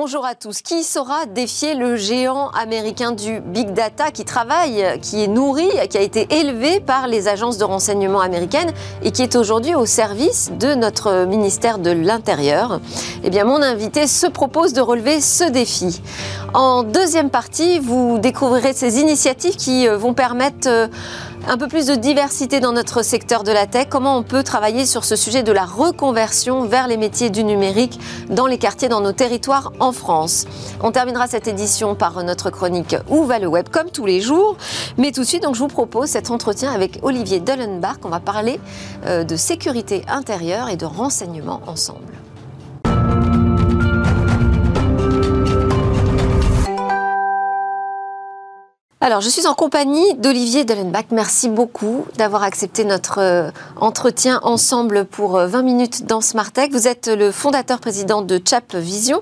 Bonjour à tous. Qui saura défier le géant américain du Big Data qui travaille, qui est nourri, qui a été élevé par les agences de renseignement américaines et qui est aujourd'hui au service de notre ministère de l'Intérieur? Eh bien, mon invité se propose de relever ce défi. En deuxième partie, vous découvrirez ces initiatives qui euh, vont permettre euh, un peu plus de diversité dans notre secteur de la tech, comment on peut travailler sur ce sujet de la reconversion vers les métiers du numérique dans les quartiers, dans nos territoires en France? On terminera cette édition par notre chronique Où va le web? comme tous les jours. Mais tout de suite, donc, je vous propose cet entretien avec Olivier Dullenbach. On va parler euh, de sécurité intérieure et de renseignement ensemble. Alors, je suis en compagnie d'Olivier Dellenbach. Merci beaucoup d'avoir accepté notre euh, entretien ensemble pour 20 euh, minutes dans Smart Tech. Vous êtes le fondateur président de Chap Vision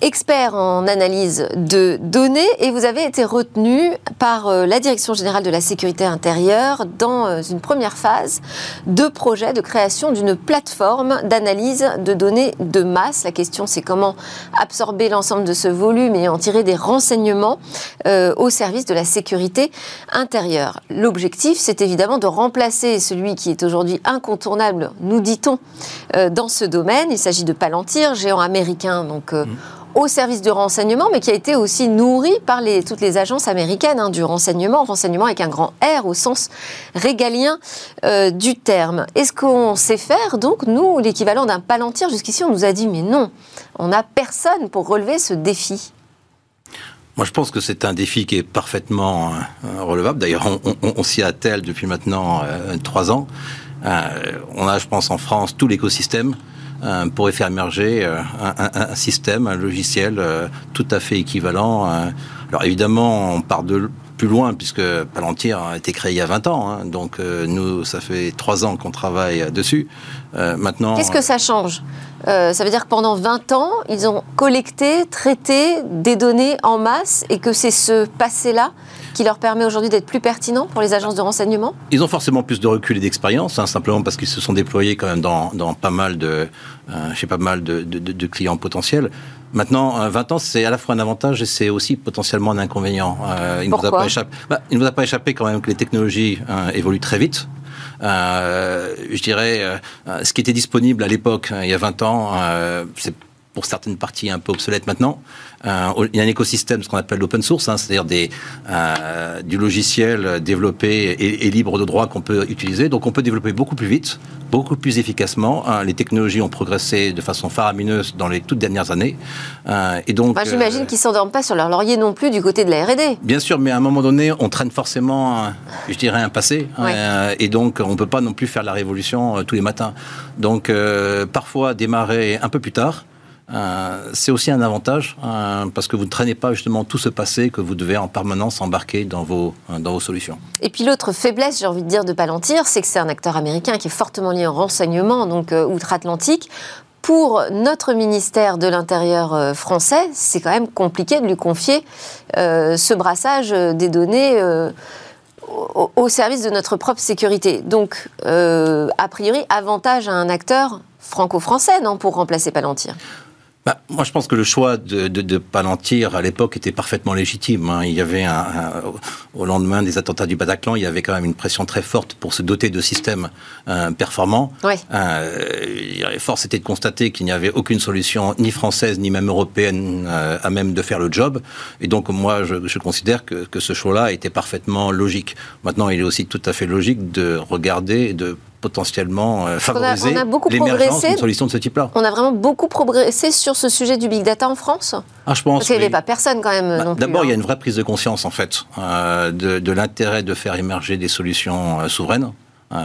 expert en analyse de données et vous avez été retenu par euh, la Direction générale de la sécurité intérieure dans euh, une première phase de projet de création d'une plateforme d'analyse de données de masse. La question c'est comment absorber l'ensemble de ce volume et en tirer des renseignements euh, au service de la sécurité intérieure. L'objectif c'est évidemment de remplacer celui qui est aujourd'hui incontournable, nous dit-on, dans ce domaine. Il s'agit de Palantir, géant américain donc mmh au service de renseignement, mais qui a été aussi nourri par les, toutes les agences américaines hein, du renseignement, renseignement avec un grand R au sens régalien euh, du terme. Est-ce qu'on sait faire, donc, nous, l'équivalent d'un palantir? Jusqu'ici, on nous a dit, mais non, on n'a personne pour relever ce défi. Moi, je pense que c'est un défi qui est parfaitement euh, relevable. D'ailleurs, on, s'y attelle depuis maintenant euh, trois ans. on a, je pense, en France tout l'écosystème euh, pourrait faire émerger euh, un, système, un logiciel euh, tout à fait équivalent. Alors évidemment, on part de plus loin puisque Palantir a été créé il y a 20 ans. Hein. donc nous, ça fait 3 ans qu'on travaille dessus. maintenant. Qu'est-ce que ça change? Ça veut dire que pendant 20 ans, ils ont collecté, traité des données en masse et que c'est ce passé-là qui leur permet aujourd'hui d'être plus pertinent pour les agences de renseignement? Ils ont forcément plus de recul et d'expérience, hein, simplement parce qu'ils se sont déployés quand même dans, pas mal de, euh, chez pas mal de, clients potentiels. Maintenant, 20 euh, ans, c'est à la fois un avantage et c'est aussi potentiellement un inconvénient. Euh, il ne nous, a pas échappé, bah, il nous a pas échappé quand même que les technologies évoluent très vite. Je dirais, ce qui était disponible à l'époque, il y a 20 ans, c'est pour certaines parties un peu obsolète maintenant. Euh, il y a un écosystème, ce qu'on appelle l'open source, hein, c'est-à-dire des, euh, du logiciel développé et, libre de droit qu'on peut utiliser. Donc on peut développer beaucoup plus vite, beaucoup plus efficacement. Hein. les technologies ont progressé de façon faramineuse dans les toutes dernières années. Euh, et donc, J'imagine qu'ils ne s'endorment pas sur leur laurier non plus du côté de la R&D. Bien sûr, mais à un moment donné, on traîne forcément, je dirais, un passé. Hein, et donc on ne peut pas non plus faire la révolution tous les matins. Donc parfois démarrer un peu plus tard. Euh, c'est aussi un avantage euh, parce que vous ne traînez pas justement tout ce passé que vous devez en permanence embarquer dans vos, euh, dans vos solutions. Et puis l'autre faiblesse, j'ai envie de dire, de Palantir, c'est que c'est un acteur américain qui est fortement lié en renseignement, donc outre-Atlantique. Pour notre ministère de l'Intérieur français, c'est quand même compliqué de lui confier ce brassage des données au, au, service de notre propre sécurité. Donc, a priori, avantage à un acteur franco-français, non, pour remplacer Palantir? Bah, moi, je pense que le choix de, de, de Palantir à l'époque était parfaitement légitime. Hein. Il y avait un, au lendemain des attentats du Bataclan, il y avait quand même une pression très forte pour se doter de systèmes euh, performants. Ouais. Euh, force était de constater qu'il n'y avait aucune solution, ni française ni même européenne, euh, à même de faire le job. Et donc, moi, je, je considère que, que ce choix-là était parfaitement logique. Maintenant, il est aussi tout à fait logique de regarder, de potentiellement euh, favoriser l'émergence d'une solution de ce type-là. On a vraiment beaucoup progressé sur ce sujet du big data en France ah, je pense Parce qu'il n'y avait pas personne quand même. Bah, d'abord, il y a hein. une vraie prise de conscience en fait euh, de, l'intérêt de faire émerger des solutions euh, souveraines.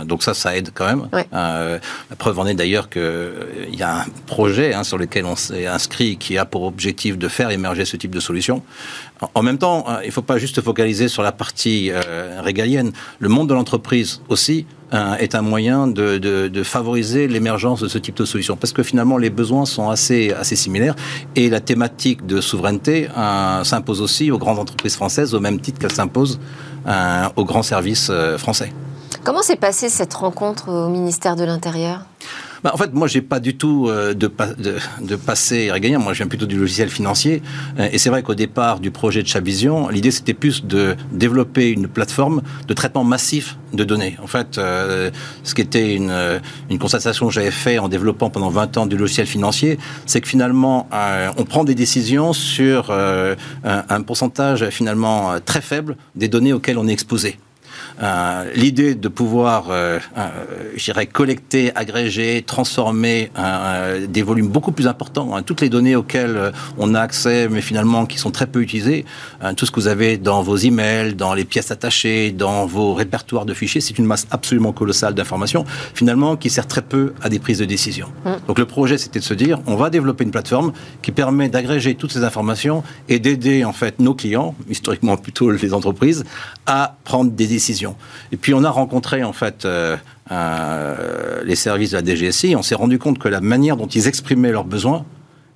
donc ça, ça aide quand même. la preuve en est d'ailleurs qu'il y a un projet hein, sur lequel on s'est inscrit qui a pour objectif de faire émerger ce type de solution. En même temps, il ne faut pas juste focaliser sur la partie régalienne. Le monde de l'entreprise aussi est un moyen de, favoriser l'émergence de ce type de solution. Parce que finalement, les besoins sont assez, assez similaires et la thématique de souveraineté euh, s'impose aussi aux grandes entreprises françaises au même titre qu'elle s'impose euh, aux grands services euh, français. Comment s'est passée cette rencontre au ministère de l'Intérieur? Bah, en fait, moi, j'ai pas du tout euh, de, de, de, passé régalien. Moi, je viens plutôt du logiciel financier. Euh, et c'est vrai qu'au départ du projet de Chavision, l'idée, c'était plus de développer une plateforme de traitement massif de données. En fait, euh, ce qui était une, une constatation que j'avais fait en développant pendant 20 ans du logiciel financier, c'est que finalement, on prend des décisions sur un, un pourcentage finalement très faible des données auxquelles on est exposé. Euh, l'idée de pouvoir, euh, euh, collecter, agréger, transformer des volumes beaucoup plus importants, hein, toutes les données auxquelles on a accès, mais finalement qui sont très peu utilisées, tout ce que vous avez dans vos emails, dans les pièces attachées, dans vos répertoires de fichiers, c'est une masse absolument colossale d'informations, finalement, qui sert très peu à des prises de décision. Mmh. Donc le projet, c'était de se dire, on va développer une plateforme qui permet d'agréger toutes ces informations et d'aider en fait nos clients, historiquement plutôt les entreprises, à prendre des décisions. Et puis on a rencontré en fait euh, euh, les services de la DGSI. On s'est rendu compte que la manière dont ils exprimaient leurs besoins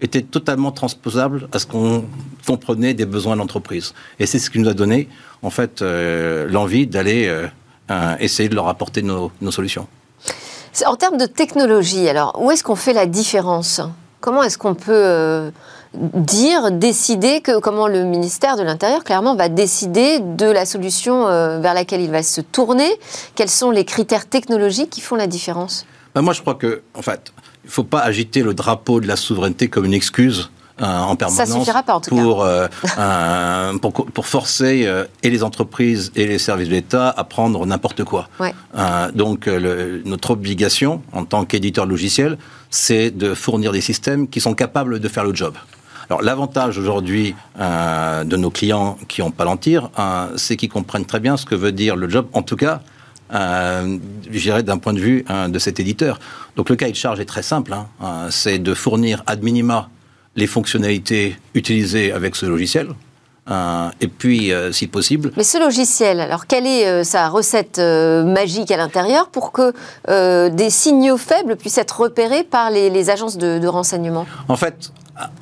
était totalement transposable à ce qu'on comprenait des besoins de l'entreprise. Et c'est ce qui nous a donné en fait euh, l'envie d'aller essayer de leur apporter nos solutions. En termes de technologie, alors où est-ce qu'on fait la différence? Comment est-ce qu'on peut dire, décider que comment le ministère de l'Intérieur clairement va décider de la solution euh, vers laquelle il va se tourner. Quels sont les critères technologiques qui font la différence? Ben Moi, je crois que, en fait, il ne faut pas agiter le drapeau de la souveraineté comme une excuse. Euh, en permanence Ça suffira pas, en tout pour, cas. Euh, pour, pour, forcer et les entreprises et les services de l'État à prendre n'importe quoi. donc notre obligation en tant qu'éditeur logiciel, c'est de fournir des systèmes qui sont capables de faire le job. Alors l'avantage aujourd'hui euh, de nos clients qui ont Palantir, euh, c'est qu'ils comprennent très bien ce que veut dire le job, en tout cas, euh, je dirais d'un point de vue de cet éditeur. Donc le cahier de charge est très simple, hein, c'est de fournir ad minima les fonctionnalités utilisées avec ce logiciel. Euh, et puis, si possible. Mais ce logiciel, alors quelle est sa recette magique à l'intérieur pour que des signaux faibles puissent être repérés par les, les agences de, de renseignement? En fait,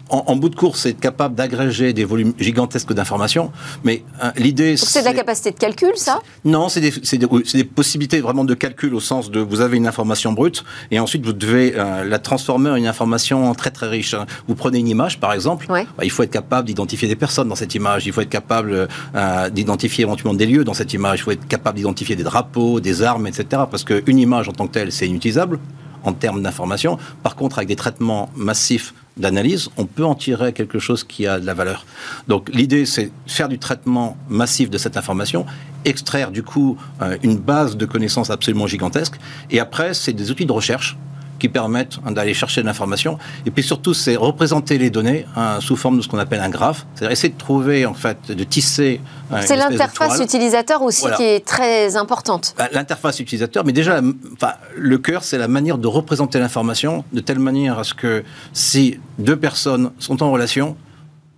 en, bout de course, c'est capable d'agréger des volumes gigantesques d'informations. Mais euh, l'idée, c'est de la capacité de calcul, ça? Non, c'est des, des, possibilités vraiment de calcul au sens de vous avez une information brute et ensuite vous devez euh, la transformer en une information très très riche. Vous prenez une image, par exemple, bah, il faut être capable d'identifier des personnes dans cette image. Il faut être capable euh, d'identifier éventuellement des lieux dans cette image. Il faut être capable d'identifier des drapeaux, des armes, etc. Parce qu'une image en tant que telle, c'est inutilisable en termes d'information. Par contre, avec des traitements massifs d'analyse, on peut en tirer quelque chose qui a de la valeur. Donc l'idée, c'est faire du traitement massif de cette information, extraire du coup euh, une base de connaissances absolument gigantesque, et après, c'est des outils de recherche qui permettent d'aller chercher de l'information. Et puis surtout, c'est représenter les données hein, sous forme de ce qu'on appelle un graphe. C'est-à-dire essayer de trouver, en fait, de tisser. Euh, c'est l'interface utilisateur aussi qui est très importante. Bah, l'interface utilisateur, mais déjà, enfin, le cœur, c'est la manière de représenter l'information de telle manière à ce que si deux personnes sont en relation,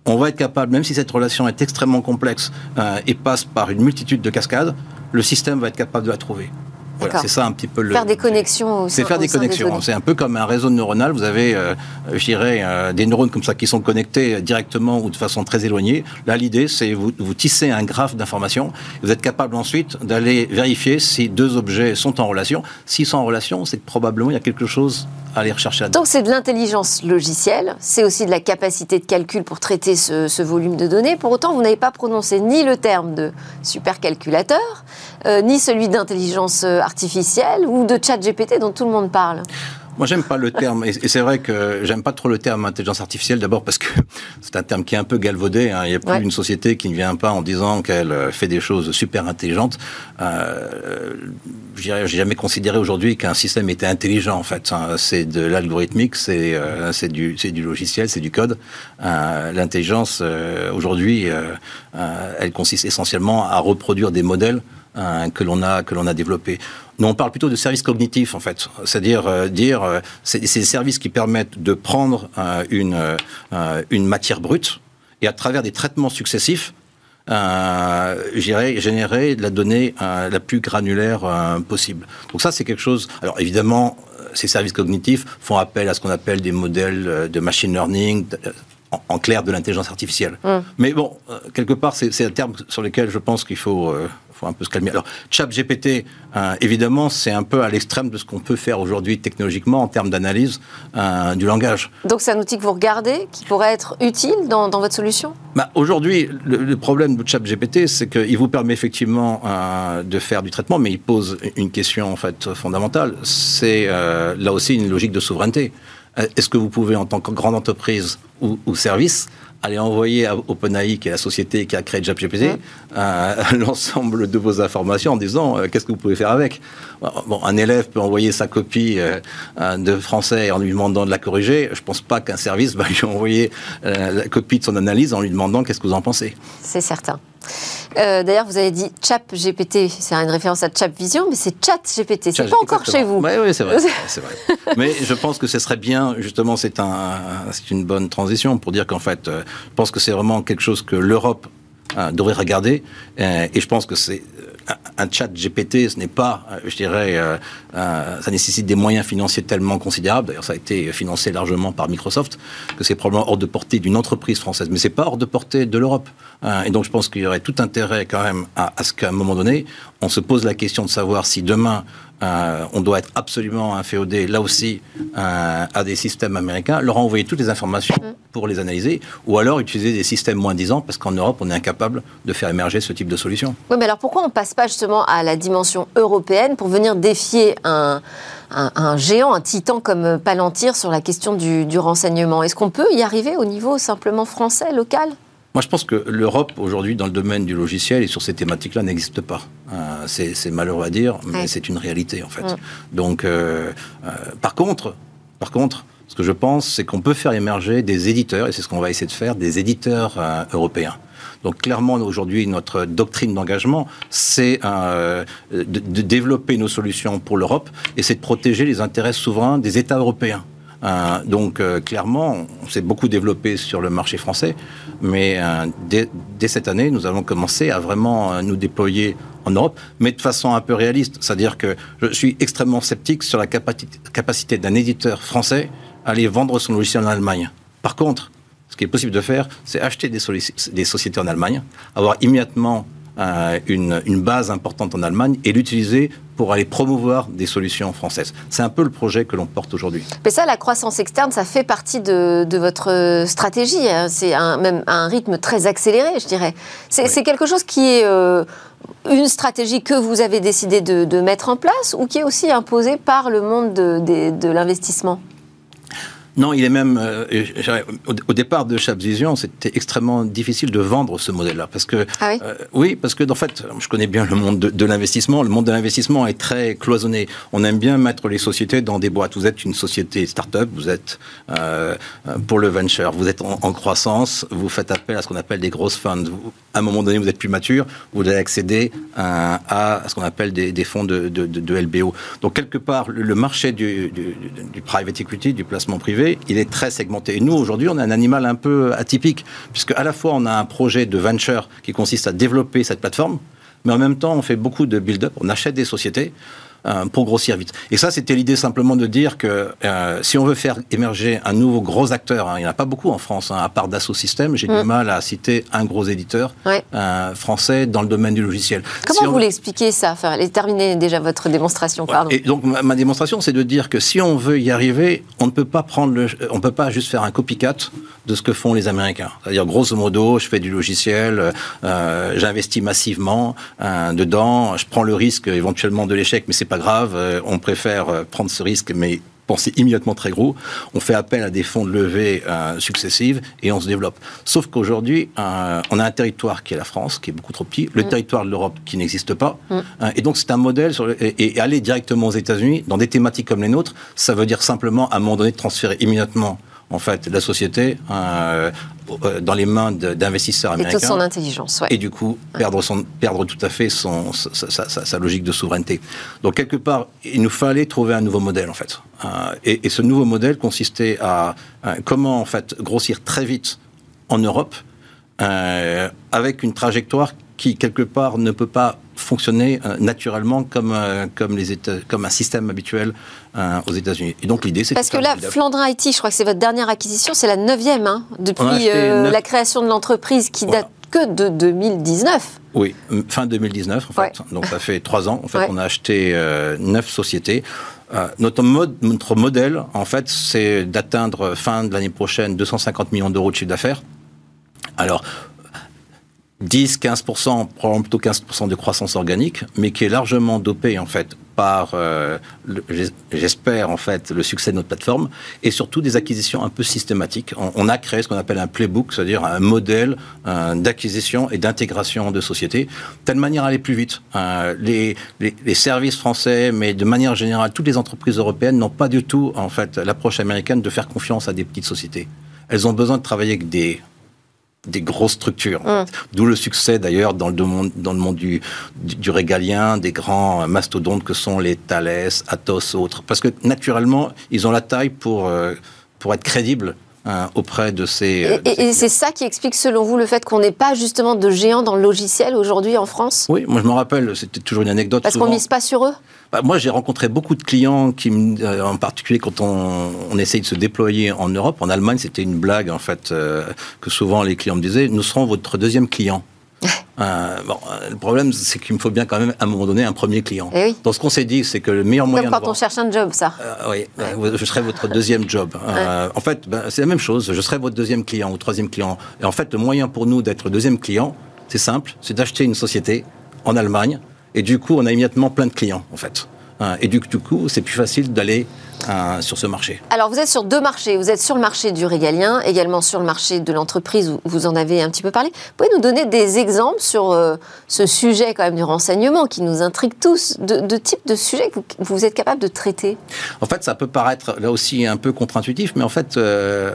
on va être capable, même si cette relation est extrêmement complexe euh, et passe par une multitude de cascades, le système va être capable de la trouver c'est ça un petit peu le. Faire des connexions aussi. C'est faire des connexions. C'est un peu comme un réseau neuronal. Vous avez, euh, je dirais, euh, des neurones comme ça qui sont connectés directement ou de façon très éloignée. Là, l'idée, c'est vous, vous tissez un graphe d'informations. Vous êtes capable ensuite d'aller vérifier si deux objets sont en relation. S'ils sont en relation, c'est que probablement il y a quelque chose Donc c'est de l'intelligence logicielle. C'est aussi de la capacité de calcul pour traiter ce, volume de données. Pour autant, vous n'avez pas prononcé ni le terme de supercalculateur, euh, ni celui d'intelligence artificielle ou de chat GPT dont tout le monde parle moi, j'aime pas le terme, et c'est vrai que j'aime pas trop le terme intelligence artificielle, d'abord parce que c'est un terme qui est un peu galvaudé. Hein. Il n'y a plus une société qui ne vient pas en disant qu'elle euh, fait des choses super intelligentes. Euh, J'ai jamais considéré aujourd'hui qu'un système était intelligent, en fait. Hein. C'est de l'algorithmique, c'est euh, du, du logiciel, c'est du code. Euh, L'intelligence, aujourd'hui, elle consiste essentiellement à reproduire des modèles que l'on a que l'on a développé. Nous, on parle plutôt de services cognitifs, en fait. C'est-à-dire, euh, dire, euh, c'est des services qui permettent de prendre euh, une, une matière brute et à travers des traitements successifs, euh, générer de la donnée la plus granulaire possible. Donc ça, c'est quelque chose. Alors évidemment, ces services cognitifs font appel à ce qu'on appelle des modèles de machine learning en, clair de l'intelligence artificielle. Hum. Mais bon, quelque part, c'est un terme sur lequel je pense qu'il faut faut un peu se calmer. Alors, ChatGPT, euh, évidemment, c'est un peu à l'extrême de ce qu'on peut faire aujourd'hui technologiquement en termes d'analyse euh, du langage. Donc, c'est un outil que vous regardez, qui pourrait être utile dans, votre solution? Bah, Aujourd'hui, le, problème de ChatGPT, c'est qu'il vous permet effectivement euh, de faire du traitement, mais il pose une question en fait fondamentale. C'est là aussi une logique de souveraineté. Est-ce que vous pouvez, en tant que grande entreprise ou, ou service, aller envoyer à OpenAI, qui est la société qui a créé ChatGPT, euh, l'ensemble de vos informations en disant euh, qu'est-ce que vous pouvez faire avec. Bon, un élève peut envoyer sa copie euh, de français en lui demandant de la corriger. Je ne pense pas qu'un service va lui envoyer la copie de son analyse en lui demandant qu'est-ce que vous en pensez. C'est certain. Euh, d'ailleurs, vous avez dit Chat GPT, c'est une référence à Chat Vision, mais c'est Chat GPT, c'est pas encore chez vous. Oui, oui c'est vrai, mais je pense que ce serait bien, justement, c'est un, une bonne transition pour dire qu'en fait, euh, je pense que c'est vraiment quelque chose que l'Europe euh, devrait regarder, et je pense que c'est un chat GPT, ce n'est pas, euh, je dirais, euh, ça nécessite des moyens financiers tellement considérables. D'ailleurs, ça a été financé largement par Microsoft, que c'est probablement hors de portée d'une entreprise française. Mais c'est pas hors de portée de l'Europe. et donc, je pense qu'il y aurait tout intérêt quand même à ce qu'à un moment donné, on se pose la question de savoir si demain euh, on doit être absolument inféodé, là aussi, euh, à des systèmes américains, leur envoyer toutes les informations mm. pour les analyser, ou alors utiliser des systèmes moins disants, parce qu'en Europe, on est incapable de faire émerger ce type de solution. Oui, mais alors pourquoi on ne passe pas justement à la dimension européenne pour venir défier un, géant, un titan comme Palantir sur la question du renseignement? Est-ce qu'on peut y arriver au niveau simplement français, local? Moi, je pense que l'Europe, aujourd'hui, dans le domaine du logiciel et sur ces thématiques-là, n'existe pas. Euh, c'est malheureux à dire, mais c'est une réalité, en fait. Donc, euh, euh, par contre, par contre, ce que je pense, c'est qu'on peut faire émerger des éditeurs, et c'est ce qu'on va essayer de faire, des éditeurs européens. Donc clairement, aujourd'hui, notre doctrine d'engagement, c'est de, de, développer nos solutions pour l'Europe, et c'est de protéger les intérêts souverains des États européens. Euh, donc euh, clairement, on s'est beaucoup développé sur le marché français, mais euh, dès, cette année, nous allons commencer à vraiment nous déployer en Europe, mais de façon un peu réaliste. C'est-à-dire que je suis extrêmement sceptique sur la capacité d'un éditeur français à aller vendre son logiciel en Allemagne. Par contre, ce qui est possible de faire, c'est acheter des sociétés en Allemagne, avoir immédiatement euh, une, une, base importante en Allemagne et l'utiliser pour aller promouvoir des solutions françaises. C'est un peu le projet que l'on porte aujourd'hui. Mais ça, la croissance externe, ça fait partie de, de votre stratégie. Hein. C'est un, même un rythme très accéléré, je dirais. C'est quelque chose qui est euh, une stratégie que vous avez décidé de, de, mettre en place ou qui est aussi imposée par le monde de, de, de l'investissement? Non, il est même. Euh, au, départ de Vision, c'était extrêmement difficile de vendre ce modèle-là. Parce que. Ah oui, euh, oui, parce que, en fait, je connais bien le monde de, l'investissement. Le monde de l'investissement est très cloisonné. On aime bien mettre les sociétés dans des boîtes. Vous êtes une société start-up, vous êtes euh, pour le venture, vous êtes en, croissance, vous faites appel à ce qu'on appelle des grosses funds. à un moment donné, vous êtes plus mature, vous allez accéder à, ce qu'on appelle des, fonds de, LBO. Donc, quelque part, le, marché du, du private equity, du placement privé, il est très segmenté. Et nous, aujourd'hui, on a un animal un peu atypique, puisque à la fois, on a un projet de venture qui consiste à développer cette plateforme, mais en même temps, on fait beaucoup de build-up, on achète des sociétés, pour grossir vite. Et ça, c'était l'idée simplement de dire que euh, si on veut faire émerger un nouveau gros acteur, hein, il n'y en a pas beaucoup en France, hein, à part Dassault Systèmes, j'ai du mm. mal à citer un gros éditeur euh, français dans le domaine du logiciel. Comment vous l'expliquez ça? Enfin, Terminez déjà votre démonstration, pardon. Et donc ma, démonstration, c'est de dire que si on veut y arriver, on ne peut pas prendre le, on peut pas juste faire un copycat de ce que font les Américains. C'est-à-dire, grosso modo, je fais du logiciel, j'investis massivement dedans, je prends le risque éventuellement de l'échec, mais c'est pas grave, euh, on préfère euh, prendre ce risque, mais penser immédiatement très gros. On fait appel à des fonds de levée euh, successives et on se développe. Sauf qu'aujourd'hui, on a un territoire qui est la France, qui est beaucoup trop petit, le mm. territoire de l'Europe qui n'existe pas. Mm. et donc, c'est un modèle sur et, aller directement aux États-Unis dans des thématiques comme les nôtres, ça veut dire simplement, à un moment donné, transférer immédiatement en fait la société euh, euh, dans les mains d'investisseurs américains. Et toute son intelligence, ouais. Et du coup, perdre, son, perdre tout à fait son, sa, logique de souveraineté. Donc, quelque part, il nous fallait trouver un nouveau modèle, en fait. Euh, et, ce nouveau modèle consistait à, comment, en fait, grossir très vite en Europe, avec une trajectoire qui, quelque part, ne peut pas fonctionner euh, naturellement comme, euh, comme, les États, comme un système habituel euh, aux États-Unis. Et donc l'idée, c'est Parce que là, Flandrin IT, je crois que c'est votre dernière acquisition, c'est la neuvième hein, depuis la création de l'entreprise qui date que de 2019. Oui, fin 2019 en fait. Donc ça fait trois ans. En fait, on a acheté neuf sociétés. notre, mode, notre modèle, en fait, c'est d'atteindre fin de l'année prochaine 250 millions d'euros de chiffre d'affaires. Alors, 10, 15%, probablement plutôt 15% de croissance organique, mais qui est largement dopé en fait par, euh, j'espère en fait, le succès de notre plateforme et surtout des acquisitions un peu systématiques. On, a créé ce qu'on appelle un playbook, c'est-à-dire un modèle euh, d'acquisition et d'intégration de sociétés, telle manière à aller plus vite. Euh, les, les, les, services français, mais de manière générale, toutes les entreprises européennes n'ont pas du tout en fait l'approche américaine de faire confiance à des petites sociétés. Elles ont besoin de travailler avec des des grosses structures. Mmh. D'où le succès d'ailleurs dans le monde, dans le monde du, du, régalien, des grands mastodontes que sont les Thales, Atos, autres. Parce que naturellement, ils ont la taille pour, euh, pour être crédibles hein, auprès de ces. Et, et c'est ça qui explique, selon vous, le fait qu'on n'ait pas justement de géants dans le logiciel aujourd'hui en France? Oui, moi je me rappelle, c'était toujours une anecdote. Parce qu'on mise pas sur eux? Bah, moi, j'ai rencontré beaucoup de clients qui, euh, en particulier quand on, on, essaye de se déployer en Europe. En Allemagne, c'était une blague, en fait, euh, que souvent les clients me disaient nous serons votre deuxième client. Euh, bon, le problème, c'est qu'il me faut bien quand même, à un moment donné, un premier client. Eh Donc, ce qu'on s'est dit, c'est que le meilleur moyen. Comme quand on cherche un job, ça. oui, je serai votre deuxième job. en fait, ben, c'est la même chose. Je serai votre deuxième client ou troisième client. Et en fait, le moyen pour nous d'être deuxième client, c'est simple c'est d'acheter une société en Allemagne et du coup, on a immédiatement plein de clients, en fait. Et du, coup, c'est plus facile d'aller euh, sur ce marché. Alors, vous êtes sur deux marchés. Vous êtes sur le marché du régalien, également sur le marché de l'entreprise, où vous en avez un petit peu parlé. Vous pouvez nous donner des exemples sur euh, ce sujet quand même du renseignement qui nous intrigue tous, de, de type de sujet que vous, êtes capable de traiter? En fait, ça peut paraître là aussi un peu contre-intuitif, mais en fait, euh,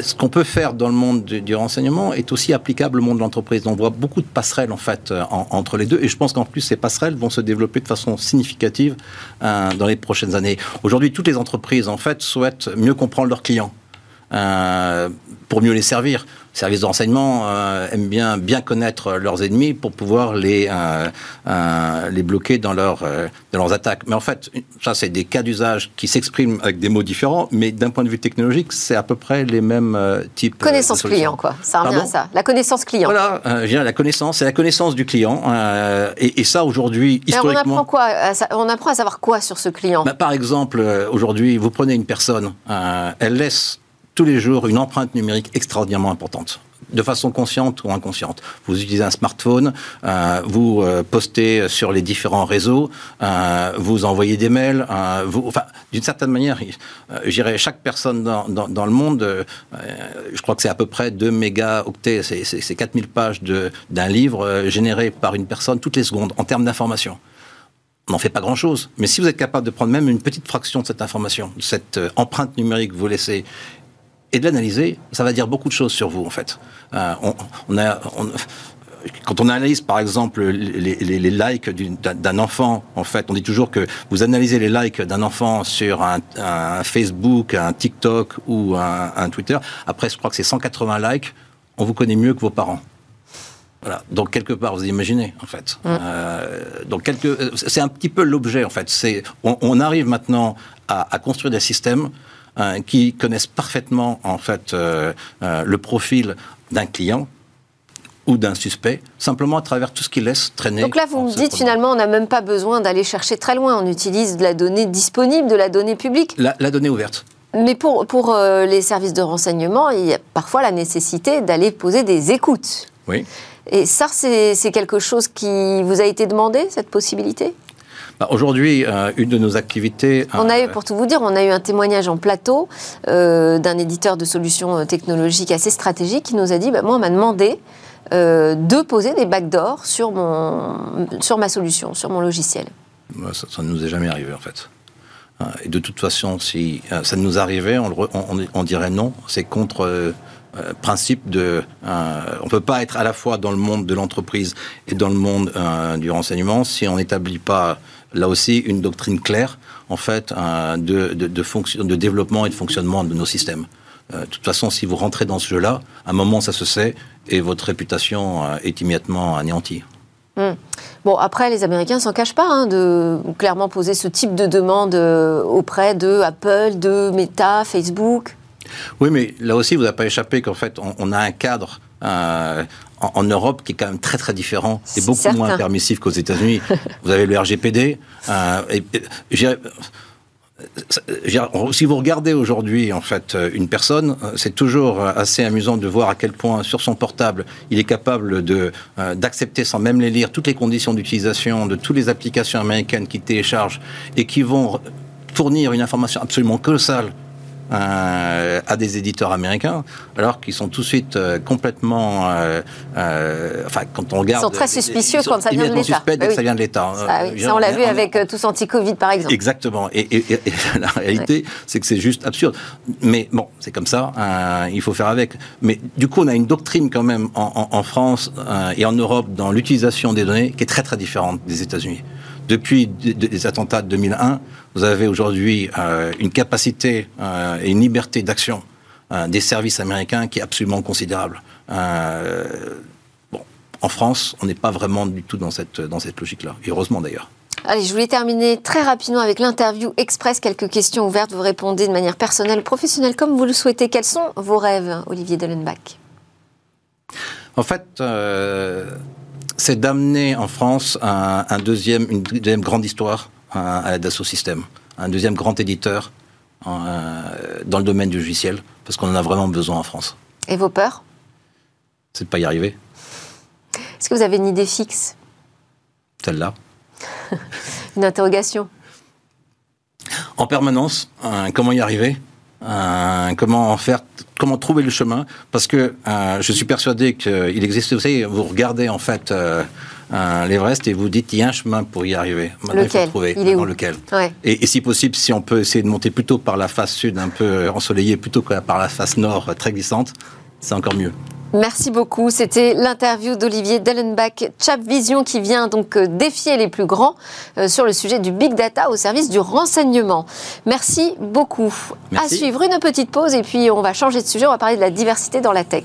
ce qu'on peut faire dans le monde du, renseignement est aussi applicable au monde de l'entreprise. On voit beaucoup de passerelles en fait entre les deux, et je pense qu'en plus ces passerelles vont se développer de façon significative dans les prochaines années. Aujourd'hui, toutes les entreprises, en fait, souhaitent mieux comprendre leurs clients. Euh, pour mieux les servir. Services de renseignement euh, aiment bien, bien connaître leurs ennemis pour pouvoir les, euh, les bloquer dans, leur, dans leurs attaques. Mais en fait, ça, c'est des cas d'usage qui s'expriment avec des mots différents, mais d'un point de vue technologique, c'est à peu près les mêmes types. Connaissance client, quoi. Ça revient à ça. La connaissance client. Voilà, la connaissance, c'est la connaissance du client. Et, et, ça, aujourd'hui, historiquement. on apprend quoi On apprend à savoir quoi sur ce client? Bah, Par exemple, aujourd'hui, vous prenez une personne, elle laisse tous les jours une empreinte numérique extraordinairement importante de façon consciente ou inconsciente. Vous utilisez un smartphone, euh, vous euh, postez sur les différents réseaux, euh, vous envoyez des mails, enfin, d'une certaine manière, je dirais chaque personne dans, dans, le monde, je crois que c'est à peu près 2 mégaoctets, c'est 4000 pages d'un livre généré par une personne toutes les secondes en termes d'information on n'en fait pas grand-chose. Mais si vous êtes capable de prendre même une petite fraction de cette information, de cette empreinte numérique que vous laissez, et de l'analyser, ça va dire beaucoup de choses sur vous, en fait. Euh, on, a, quand on analyse, par exemple, les, likes d'un enfant, en fait, on dit toujours que vous analysez les likes d'un enfant sur un, Facebook, un TikTok ou un, Twitter. Après, je crois que c'est 180 likes. On vous connaît mieux que vos parents. Voilà. Donc quelque part, vous imaginez, en fait. Mm. Euh, donc c'est un petit peu l'objet, en fait. C'est, on, arrive maintenant à, à construire des systèmes euh, qui connaissent parfaitement en fait euh, euh, le profil d'un client ou d'un suspect, simplement à travers tout ce qu'il laisse traîner. Donc là, vous me dites finalement, on n'a même pas besoin d'aller chercher très loin. On utilise de la donnée disponible, de la donnée publique. La, donnée ouverte. Mais pour, pour les services de renseignement, il y a parfois la nécessité d'aller poser des écoutes. Oui. Et ça, c'est quelque chose qui vous a été demandé, cette possibilité? Bah, aujourd'hui, euh, une de nos activités. On a eu, euh, pour tout vous dire, on a eu un témoignage en plateau euh, d'un éditeur de solutions technologiques assez stratégique qui nous a dit bah, Moi, on m'a demandé de poser des backdoors sur, mon, sur ma solution, sur mon logiciel. Ça, ne nous est jamais arrivé, en fait. Et de toute façon, si ça nous arrivait, on, on, dirait non. C'est contre principe de... on ne peut pas être à la fois dans le monde de l'entreprise et dans le monde du renseignement si on n'établit pas là aussi une doctrine claire en fait de, de, de, fonction, de développement et de fonctionnement de nos systèmes. de toute façon, si vous rentrez dans ce jeu-là, à un moment, ça se sait, et votre réputation est immédiatement anéantie. Hmm. Bon, après, les Américains s'en cachent pas hein, de clairement poser ce type de demande auprès de Apple, de Meta, Facebook. Oui, mais là aussi, vous n'avez pas échappé qu'en fait, on, a un cadre euh, en, Europe qui est quand même très très différent. C'est beaucoup moins permissif qu'aux États-Unis. vous avez le RGPD. Euh, si vous regardez aujourd'hui en fait une personne, c'est toujours assez amusant de voir à quel point sur son portable il est capable de euh, d'accepter sans même les lire toutes les conditions d'utilisation de toutes les applications américaines qui téléchargent et qui vont fournir une information absolument colossale euh, à des éditeurs américains, alors qu'ils sont tout de suite euh, complètement. Euh, enfin, quand on regarde. Ils sont très suspicieux quand ça vient de l'État. suspects dès que ça vient de l'État. Ça, oui. ça, on l'a vu avec tous anti-Covid, par exemple. Exactement. Et, et, et la réalité, c'est que c'est juste absurde. Mais bon, c'est comme ça. il faut faire avec. Mais du coup, on a une doctrine quand même en, en, en France et en Europe dans l'utilisation des données qui est très très différente des États-Unis. Depuis les attentats de 2001, vous avez aujourd'hui euh, une capacité euh, et une liberté d'action euh, des services américains qui est absolument considérable. bon, en France, on n'est pas vraiment du tout dans cette, dans cette logique-là, et heureusement d'ailleurs. Allez, je voulais terminer très rapidement avec l'interview express. Quelques questions ouvertes. Vous répondez de manière personnelle professionnelle comme vous le souhaitez. Quels sont vos rêves, Olivier Dellenbach? En fait, c'est d'amener en France un, deuxième, une deuxième grande histoire à la Dassault Systèmes, un deuxième grand éditeur euh, dans le domaine du logiciel, parce qu'on en a vraiment besoin en France. Et vos peurs? C'est de pas y arriver. Est-ce que vous avez une idée fixe? Celle-là. une interrogation? En permanence, comment y arriver euh, comment en faire, comment trouver le chemin, parce que euh, je suis persuadé qu'il existe, vous savez, vous regardez en fait euh, l'Everest et vous dites il y a un chemin pour y arriver. Maintenant, lequel il faut trouver. Il est où lequel. Et, et, si possible, si on peut essayer de monter plutôt par la face sud, un peu ensoleillée, plutôt que par la face nord, très glissante, c'est encore mieux. Merci beaucoup. C'était l'interview d'Olivier Dellenbach, Chap Vision, qui vient donc euh, défier les plus grands euh, sur le sujet du big data au service du renseignement. Merci beaucoup. À suivre une petite pause et puis on va changer de sujet. On va parler de la diversité dans la tech.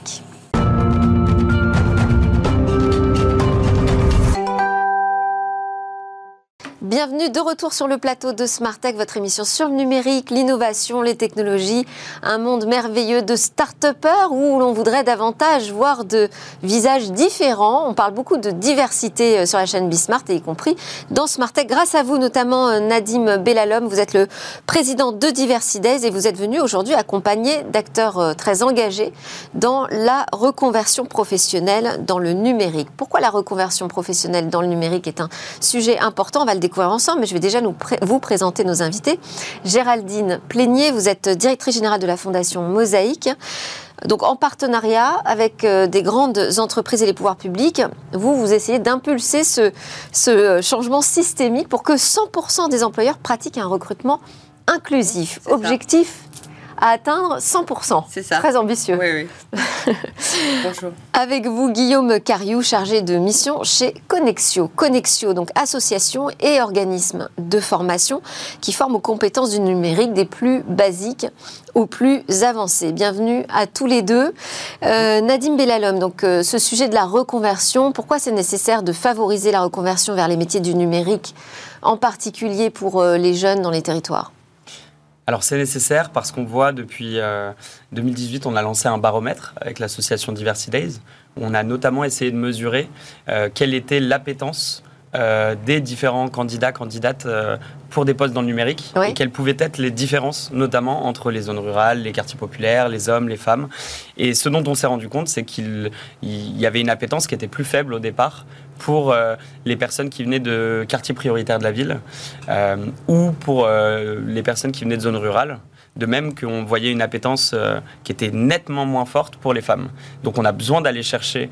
Bienvenue de retour sur le plateau de Smart Tech, votre émission sur le numérique, l'innovation, les technologies, un monde merveilleux de start-upers où l'on voudrait davantage voir de visages différents. On parle beaucoup de diversité euh, sur la chaîne Bismart et y compris dans Smart Tech. Grâce à vous, notamment euh, Nadim Bellalom, vous êtes le président de Diversidays et vous êtes venu aujourd'hui accompagné d'acteurs euh, très engagés dans la reconversion professionnelle dans le numérique. Pourquoi la reconversion professionnelle dans le numérique est un sujet important? On va le découvrir ensemble, mais je vais déjà nous vous présenter nos invités. Géraldine Plénier, vous êtes directrice générale de la Fondation Mosaïque. Donc en partenariat avec euh, des grandes entreprises et les pouvoirs publics, vous, vous essayez d'impulser ce, ce changement systémique pour que 100% des employeurs pratiquent un recrutement inclusif. Objectif à atteindre 100%. C'est ça. Très ambitieux. Oui, oui. Bonjour. Avec vous, Guillaume Cariou, chargé de mission chez Connexio. Connexio, donc association et organisme de formation qui forme aux compétences du numérique des plus basiques aux plus avancées. Bienvenue à tous les deux. Euh, Nadim Bellalom, donc euh, ce sujet de la reconversion, pourquoi c'est nécessaire de favoriser la reconversion vers les métiers du numérique, en particulier pour euh, les jeunes dans les territoires? Alors c'est nécessaire parce qu'on voit depuis 2018, euh, on a lancé un baromètre avec l'association Diversity Days. On a notamment essayé de mesurer euh, quelle était l'appétence euh, des différents candidats, candidates pour des postes dans le numérique et quelles pouvaient être les différences, notamment entre les zones rurales, les quartiers populaires, les hommes, les femmes. Et ce dont on s'est rendu compte, c'est qu'il y avait une appétence qui était plus faible au départ pour euh, les personnes qui venaient de quartiers prioritaires de la ville euh, ou pour euh, les personnes qui venaient de zones rurales. De même qu'on voyait une appétence qui était nettement moins forte pour les femmes. Donc on a besoin d'aller chercher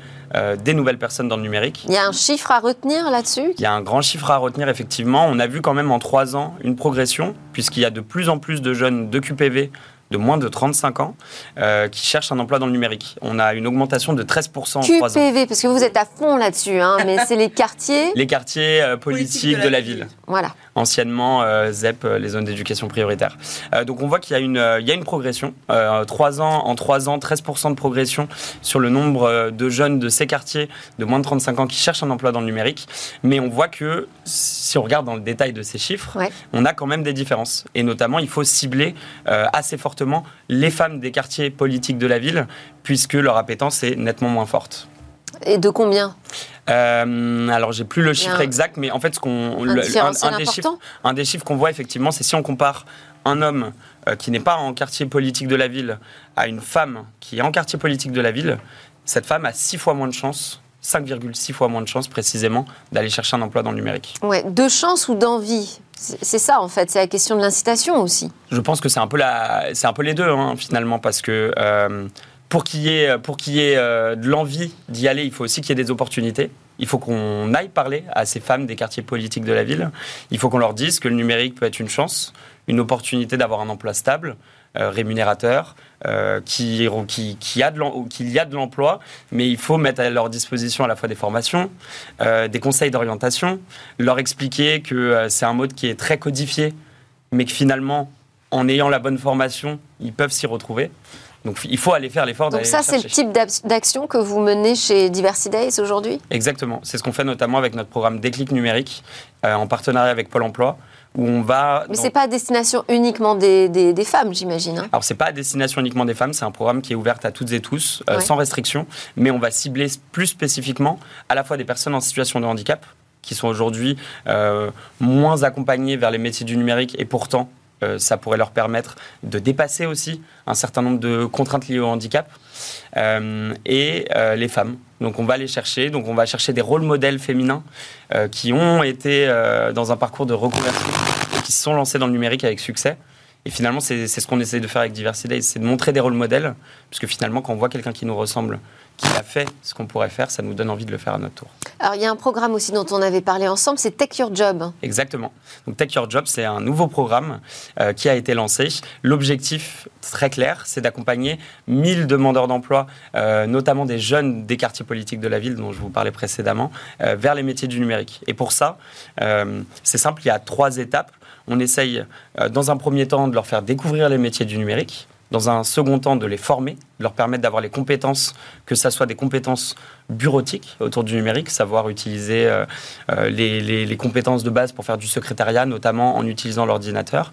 des nouvelles personnes dans le numérique. Il y a un chiffre à retenir là-dessus? Il y a un grand chiffre à retenir, effectivement. On a vu quand même en trois ans une progression, puisqu'il y a de plus en plus de jeunes de QPV de moins de 35 ans euh, qui cherchent un emploi dans le numérique. On a une augmentation de 13% en QPV, 3 ans. parce que vous êtes à fond là-dessus, hein, mais c'est les quartiers... Les quartiers euh, politiques de la, ville. Voilà. Anciennement euh, ZEP, les zones d'éducation prioritaire. donc on voit qu'il y, a une, il y a une progression. 3 ans, en 3 ans, 13% de progression sur le nombre de jeunes de ces quartiers de moins de 35 ans qui cherchent un emploi dans le numérique. Mais on voit que si on regarde dans le détail de ces chiffres, on a quand même des différences. Et notamment, il faut cibler assez fortement les femmes des quartiers politiques de la ville, puisque leur appétence est nettement moins forte. Et de combien euh, alors, j'ai plus le chiffre exact, mais en fait, ce qu'on, un, des chiffres, un des chiffres qu'on voit effectivement, c'est si on compare un homme euh, qui n'est pas en quartier politique de la ville à une femme qui est en quartier politique de la ville, cette femme a six fois moins de chances 5,6 fois moins de chances précisément d'aller chercher un emploi dans le numérique. Ouais, de chance ou d'envie? C'est ça en fait, c'est la question de l'incitation aussi. Je pense que c'est un peu la, c'est un peu les deux hein, finalement parce que euh, pour qu'il y ait, pour qu'il y ait euh, de l'envie d'y aller, il faut aussi qu'il y ait des opportunités. Il faut qu'on aille parler à ces femmes des quartiers politiques de la ville. Il faut qu'on leur dise que le numérique peut être une chance, une opportunité d'avoir un emploi stable, euh, rémunérateur, euh, qui, qui, a qu'il y a de l'emploi, mais il faut mettre à leur disposition à la fois des formations, euh, des conseils d'orientation, leur expliquer que c'est un mode qui est très codifié, mais que finalement, en ayant la bonne formation, ils peuvent s'y retrouver. Donc il faut aller faire l'effort Donc ça, c'est le type d'action que vous menez chez Diversity Days aujourd'hui? Exactement. C'est ce qu'on fait notamment avec notre programme Déclic numérique, en partenariat avec Pôle Emploi on va. Mais c'est pas à destination uniquement des, des, femmes, j'imagine. Hein? Alors c'est pas à destination uniquement des femmes, c'est un programme qui est ouvert à toutes et tous, euh, sans restriction, mais on va cibler plus spécifiquement à la fois des personnes en situation de handicap qui sont aujourd'hui euh, moins accompagnées vers les métiers du numérique et pourtant euh, ça pourrait leur permettre de dépasser aussi un certain nombre de contraintes liées au handicap. et les femmes. Donc on va les chercher, donc on va chercher des rôles modèles féminins qui ont été dans un parcours de reconversion qui se sont lancés dans le numérique avec succès. Et finalement, c'est ce qu'on essaie de faire avec Diversity c'est de montrer des rôles modèles, puisque finalement, quand on voit quelqu'un qui nous ressemble, qui a fait ce qu'on pourrait faire, ça nous donne envie de le faire à notre tour. Alors, il y a un programme aussi dont on avait parlé ensemble, c'est Take Your Job. Exactement. Donc, Take Your Job, c'est un nouveau programme euh, qui a été lancé. L'objectif, très clair, c'est d'accompagner 1000 demandeurs d'emploi, euh, notamment des jeunes des quartiers politiques de la ville, dont je vous parlais précédemment, euh, vers les métiers du numérique. Et pour ça, c'est simple, il y a trois étapes. On essaye, dans un premier temps, de leur faire découvrir les métiers du numérique, dans un second temps, de les former, de leur permettre d'avoir les compétences, que ce soit des compétences bureautiques autour du numérique, savoir utiliser euh, euh, les, compétences de base pour faire du secrétariat, notamment en utilisant l'ordinateur,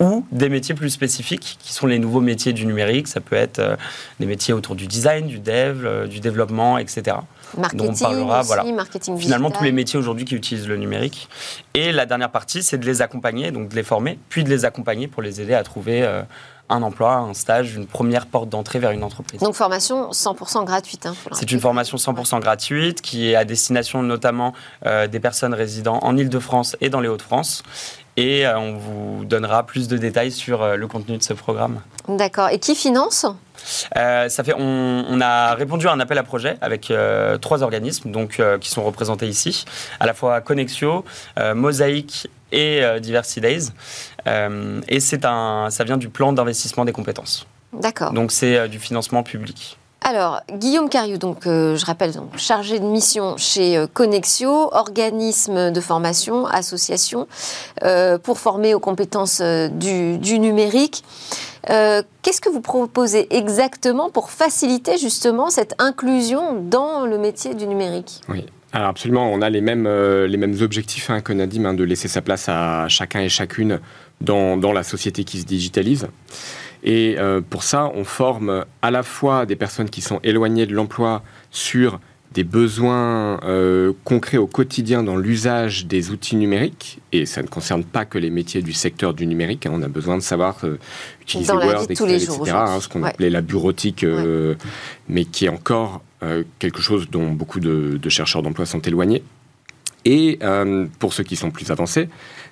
ou des métiers plus spécifiques, qui sont les nouveaux métiers du numérique. Ça peut être des métiers autour du design, du dev, du développement, etc. Marketing on parlera, voilà, marketing finalement tous les métiers aujourd'hui qui utilisent le numérique. Et la dernière partie, c'est de les accompagner, donc de les former, puis de les accompagner pour les aider à trouver euh, un emploi, un stage, une première porte d'entrée vers une entreprise. Donc formation 100% gratuite. Hein, c'est une formation 100% gratuite qui est à destination notamment euh, des personnes résidant en Ile-de-France et dans les Hauts-de-France. Et euh, on vous donnera plus de détails sur le contenu de ce programme. D'accord. Et qui finance? Euh, ça fait, on, a répondu à un appel à projet avec euh, trois organismes donc, euh, qui sont représentés ici, à la fois Connexio, Mosaïque et Diversity Days. et c'est un, ça vient du plan d'investissement des compétences. D'accord. Donc c'est du financement public. Alors, Guillaume Cariou, donc, je rappelle, donc, chargé de mission chez Connexio, organisme de formation, association, pour former aux compétences du, du numérique. Euh, qu'est-ce que vous proposez exactement pour faciliter justement cette inclusion dans le métier du numérique? Oui. Alors absolument, on a les mêmes, euh, les mêmes objectifs hein, que Nadim, hein, de laisser sa place à chacun et chacune dans, dans la société qui se digitalise. Et euh, pour ça, on forme à la fois des personnes qui sont éloignées de l'emploi sur des besoins euh, concrets au quotidien dans l'usage des outils numériques, et ça ne concerne pas que les métiers du secteur du numérique, hein. on a besoin de savoir utiliser Word, Excel, etc., hein, ce qu'on appelait la bureautique, mais qui est encore quelque chose dont beaucoup de, de chercheurs d'emploi sont éloignés. Et pour ceux qui sont plus avancés,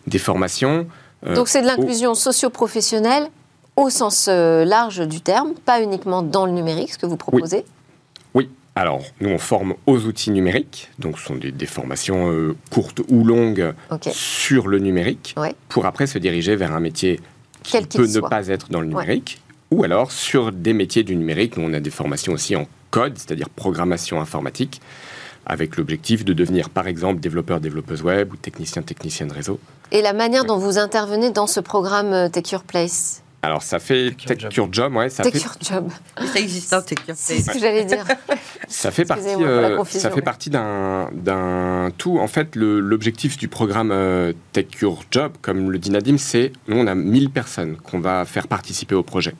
des formations. Donc c'est de l'inclusion socio-professionnelle au sens large du terme, pas uniquement dans le numérique, ce que vous proposez. Alors, nous, on forme aux outils numériques, donc ce sont des, formations euh, courtes ou longues sur le numérique, pour après se diriger vers un métier qui peut ne pas être dans le numérique, ou alors sur des métiers du numérique. Nous, on a des formations aussi en code, c'est-à-dire programmation informatique, avec l'objectif de devenir, par exemple, développeur, développeuse web ou technicien, technicienne réseau. Et la manière dont vous intervenez dans ce programme euh, Take Your Place? Alors, ça fait Tech Your Job, ouais. Ça Tech Your Job. Ça existe, Tech Your C'est ce que j'allais dire. ça fait partie, euh, ça fait partie d'un tout. En fait, l'objectif du programme euh, Tech Your Job, comme le dit Nadim, c'est nous, on a 1000 personnes qu'on va faire participer au projet.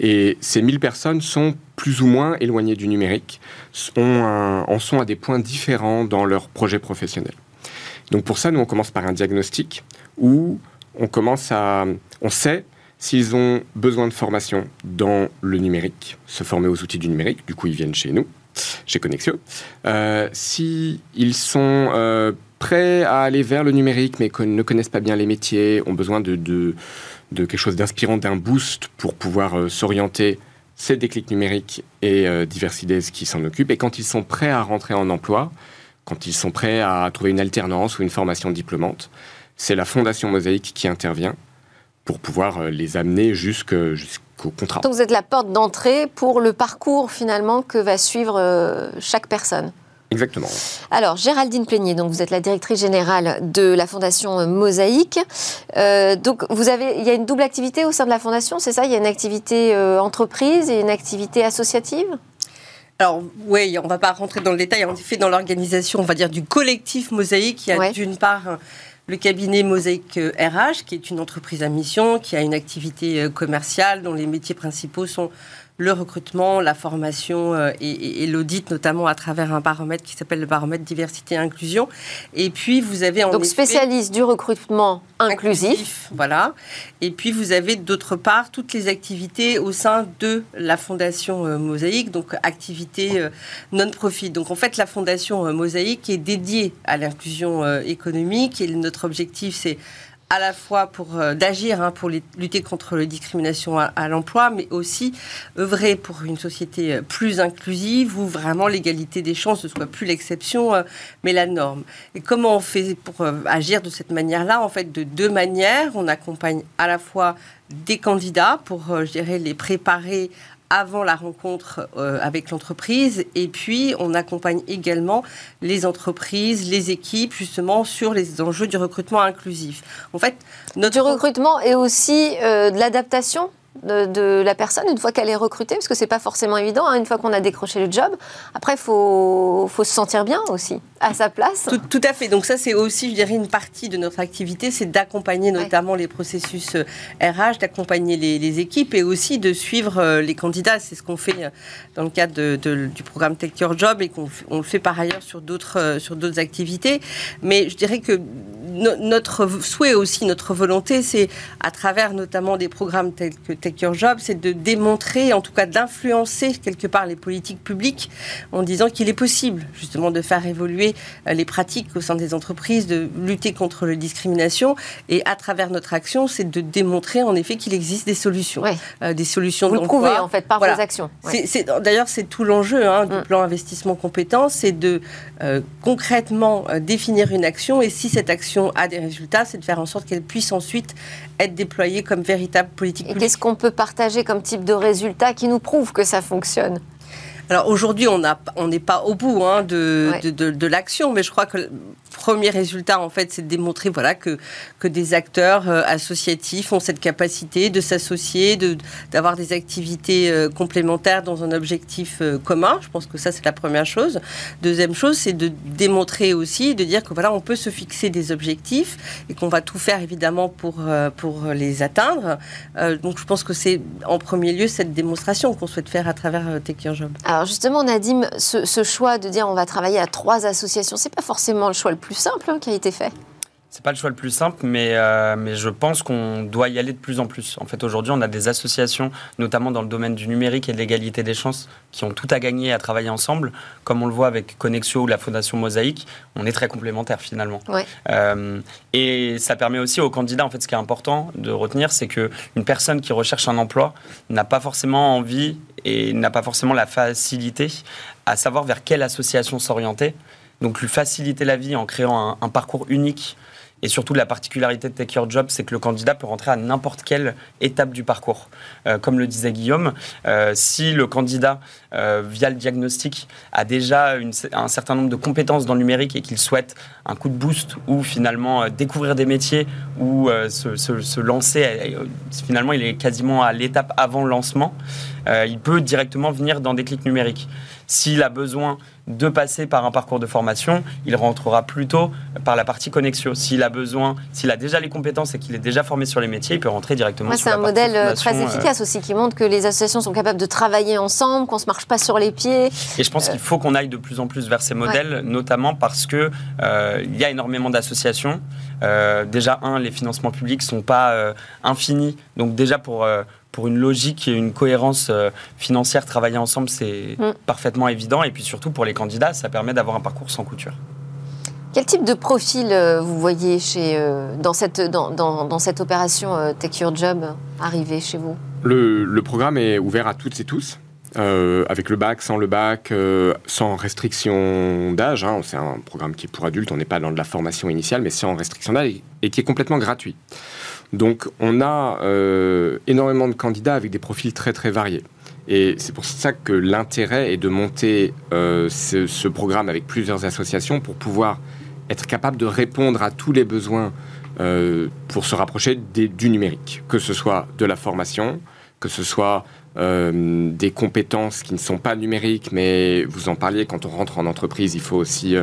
Et ces 1000 personnes sont plus ou moins éloignées du numérique, en sont à des points différents dans leur projet professionnel. Donc pour ça, nous, on commence par un diagnostic où on commence à... On sait s'ils ont besoin de formation dans le numérique, se former aux outils du numérique, du coup ils viennent chez nous, chez Connexio. Euh, S'ils sont euh, prêts à aller vers le numérique mais ne connaissent pas bien les métiers, ont besoin de, de quelque chose d'inspirant, d'un boost pour pouvoir euh, s'orienter, c'est Déclic Numérique et euh, Diversides qui s'en occupent. Et quand ils sont prêts à rentrer en emploi, quand ils sont prêts à trouver une alternance ou une formation diplômante, c'est la Fondation Mosaïque qui intervient pour pouvoir euh, les amener jusqu'au contrat. Donc vous êtes la porte d'entrée pour le parcours finalement que va suivre euh, chaque personne. Exactement. Alors, Géraldine Plénier, donc vous êtes la directrice générale de la Fondation Mosaïque. Euh, donc, vous avez, il y a une double activité au sein de la Fondation, c'est ça? Il y a une activité entreprise et une activité associative? Alors oui, on ne va pas rentrer dans le détail. En effet, dans l'organisation, on va dire du collectif Mosaïque, il y a d'une part le cabinet Mosaïque RH, qui est une entreprise à mission, qui a une activité euh, commerciale dont les métiers principaux sont le recrutement, la formation euh, et, l'audit, notamment à travers un baromètre qui s'appelle le baromètre diversité et inclusion. Et puis vous avez en donc spécialiste du recrutement inclusif. voilà. Et puis vous avez d'autre part toutes les activités au sein de la fondation euh, Mosaïque, donc activités euh, non profit. Donc en fait la fondation Mosaïque est dédiée à l'inclusion économique et notre objectif c'est à la fois pour euh, d'agir hein, pour lutter contre la discrimination à, l'emploi, mais aussi œuvrer pour une société euh, plus inclusive où vraiment l'égalité des chances ne soit plus l'exception, euh, mais la norme. Et comment on fait pour agir de cette manière-là? En fait, de deux manières. On accompagne à la fois des candidats pour, je dirais, les préparer avant la rencontre euh, avec l'entreprise. Et puis, on accompagne également les entreprises, les équipes, justement, sur les enjeux du recrutement inclusif. En fait, notre... Du recrutement et aussi euh, de l'adaptation de, la personne une fois qu'elle est recrutée, parce que c'est pas forcément évident, hein, une fois qu'on a décroché le job. Après, il faut, faut, se sentir bien aussi, à sa place. Tout, à fait. Donc ça, c'est aussi, je dirais, une partie de notre activité, c'est d'accompagner notamment les processus RH, euh, d'accompagner les, équipes et aussi de suivre euh, les candidats. C'est ce qu'on fait euh, dans le cadre de, du programme Take Your Job et qu'on le fait par ailleurs sur d'autres sur d'autres activités. Mais je dirais que notre souhait aussi, notre volonté, c'est à travers notamment des programmes tels que Your Job, c'est de démontrer, en tout cas d'influencer quelque part les politiques publiques en disant qu'il est possible justement de faire évoluer euh, les pratiques au sein des entreprises, de lutter contre la discrimination. Et à travers notre action, c'est de démontrer en effet qu'il existe des solutions. Euh, des solutions Vous le prouvez en fait par vos actions. D'ailleurs, c'est tout l'enjeu hein, du mm. plan investissement compétences, c'est de euh, concrètement définir une action et si cette action a des résultats, c'est de faire en sorte qu'elle puisse ensuite être déployée comme véritable politique publique. Qu'est-ce qu'on peut partager comme type de résultats qui nous prouve que ça fonctionne alors aujourd'hui, on n'est pas au bout hein, de, de, l'action, mais je crois que le premier résultat, en fait, c'est de démontrer voilà, que, que des acteurs euh, associatifs ont cette capacité de s'associer, d'avoir des activités euh, complémentaires dans un objectif euh, commun. Je pense que ça, c'est la première chose. Deuxième chose, c'est de démontrer aussi, de dire que voilà, on peut se fixer des objectifs et qu'on va tout faire évidemment pour, pour les atteindre. donc je pense que c'est en premier lieu cette démonstration qu'on souhaite faire à travers Take Job. Alors justement, Nadim, ce, choix de dire on va travailler à trois associations, c'est pas forcément le choix le plus simple hein, qui a été fait. C'est pas le choix le plus simple, mais, euh, mais je pense qu'on doit y aller de plus en plus. En fait, aujourd'hui, on a des associations, notamment dans le domaine du numérique et de l'égalité des chances, qui ont tout à gagner à travailler ensemble. Comme on le voit avec Connexio ou la Fondation Mosaïque, on est très complémentaires finalement. Euh, et ça permet aussi aux candidats, en fait, ce qui est important de retenir, c'est qu'une personne qui recherche un emploi n'a pas forcément envie et n'a pas forcément la facilité à savoir vers quelle association s'orienter. Donc lui faciliter la vie en créant un parcours unique et surtout, la particularité de Take Your Job, c'est que le candidat peut rentrer à n'importe quelle étape du parcours. Euh, comme le disait Guillaume, euh, si le candidat, euh, via le diagnostic, a déjà un certain nombre de compétences dans le numérique et qu'il souhaite un coup de boost ou finalement découvrir des métiers ou se, se, lancer, finalement, il est quasiment à l'étape avant le lancement, il peut directement venir dans des clics numériques. S'il a besoin de passer par un parcours de formation, il rentrera plutôt par la partie Connexio. S'il a besoin, s'il a déjà les compétences et qu'il est déjà formé sur les métiers, il peut rentrer directement sur la partie C'est un modèle euh, très euh, efficace aussi qui montre que les associations sont capables de travailler ensemble, qu'on ne se marche pas sur les pieds. Et je pense qu'il faut qu'on aille de plus en plus vers ces modèles, notamment parce que euh, il y a énormément d'associations. déjà, un, les financements publics sont pas infinis. Donc déjà pour pour une logique et une cohérence euh, financière, travailler ensemble, c'est mm. parfaitement évident. Et puis surtout, pour les candidats, ça permet d'avoir un parcours sans couture. Quel type de profil euh, vous voyez chez, euh, dans, cette, dans, dans, cette opération Take Your Job arriver chez vous? Le, le, programme est ouvert à toutes et tous. Avec le bac, sans le bac, sans restriction d'âge. Hein. C'est un programme qui est pour adultes, on n'est pas dans de la formation initiale, mais sans restriction d'âge et qui est complètement gratuit. Donc on a euh, énormément de candidats avec des profils très très variés. Et c'est pour ça que l'intérêt est de monter euh, ce, programme avec plusieurs associations pour pouvoir être capable de répondre à tous les besoins euh, pour se rapprocher du numérique, que ce soit de la formation, que ce soit des compétences qui ne sont pas numériques, mais vous en parliez, quand on rentre en entreprise, il faut aussi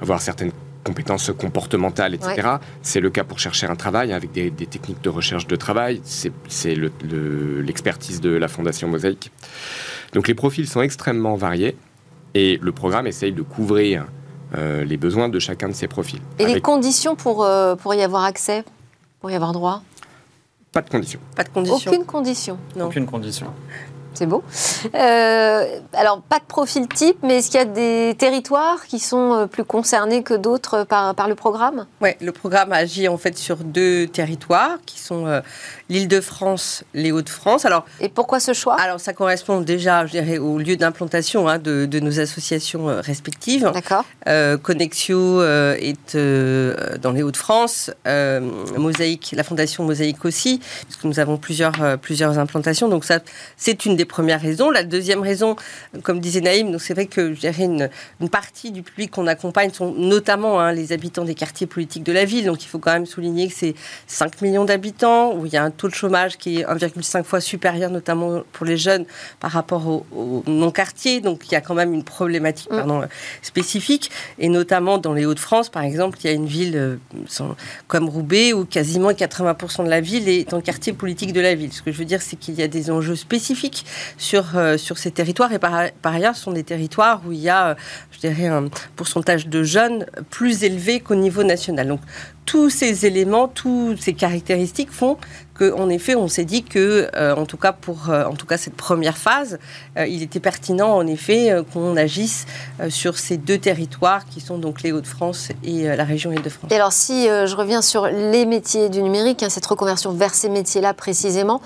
avoir certaines compétences comportementales, etc. C'est le cas pour chercher un travail avec des, techniques de recherche de travail. C'est l'expertise de la Fondation Mosaïque. Donc les profils sont extrêmement variés et le programme essaye de couvrir euh, les besoins de chacun de ces profils. Et les conditions pour, euh, pour y avoir accès, pour y avoir droit? Pas de conditions. Pas de conditions. Aucune condition. Non. Aucune condition. C'est beau. Euh, alors, pas de profil type, mais est-ce qu'il y a des territoires qui sont euh, plus concernés que d'autres par, par le programme? Oui, le programme agit en fait sur deux territoires qui sont euh, l'Île-de-France, les Hauts-de-France. Alors, Et pourquoi ce choix? Alors, ça correspond déjà, je dirais, au lieu d'implantation hein, de, de, nos associations respectives. D'accord. Connexio est dans les Hauts-de-France, Mosaïque, la Fondation Mosaïque aussi, puisque nous avons plusieurs, plusieurs implantations. Donc, ça, c'est une des premières raisons. La deuxième raison, comme disait Naïm, c'est vrai que je dirais une, partie du public qu'on accompagne sont notamment hein, les habitants des quartiers politiques de la ville. Donc il faut quand même souligner que c'est 5 millions d'habitants, où il y a un taux de chômage qui est 1,5 fois supérieur, notamment pour les jeunes, par rapport aux non-quartiers. Donc il y a quand même une problématique mm. spécifique. Et notamment dans les Hauts-de-France, par exemple, il y a une ville euh, comme Roubaix où quasiment 80% de la ville est en quartier politique de la ville. Ce que je veux dire, c'est qu'il y a des enjeux spécifiques sur, euh, sur ces territoires. Et par, par, ailleurs, ce sont des territoires où il y a, euh, je dirais, un pourcentage de jeunes plus élevé qu'au niveau national. Donc, tous ces éléments, toutes ces caractéristiques font qu'en effet, on s'est dit que, euh, en tout cas pour, cas cette première phase, il était pertinent en effet qu'on agisse sur ces deux territoires qui sont donc les Hauts-de-France et la région Île-de-France. Et alors, si je reviens sur les métiers du numérique, hein, cette reconversion vers ces métiers-là précisément,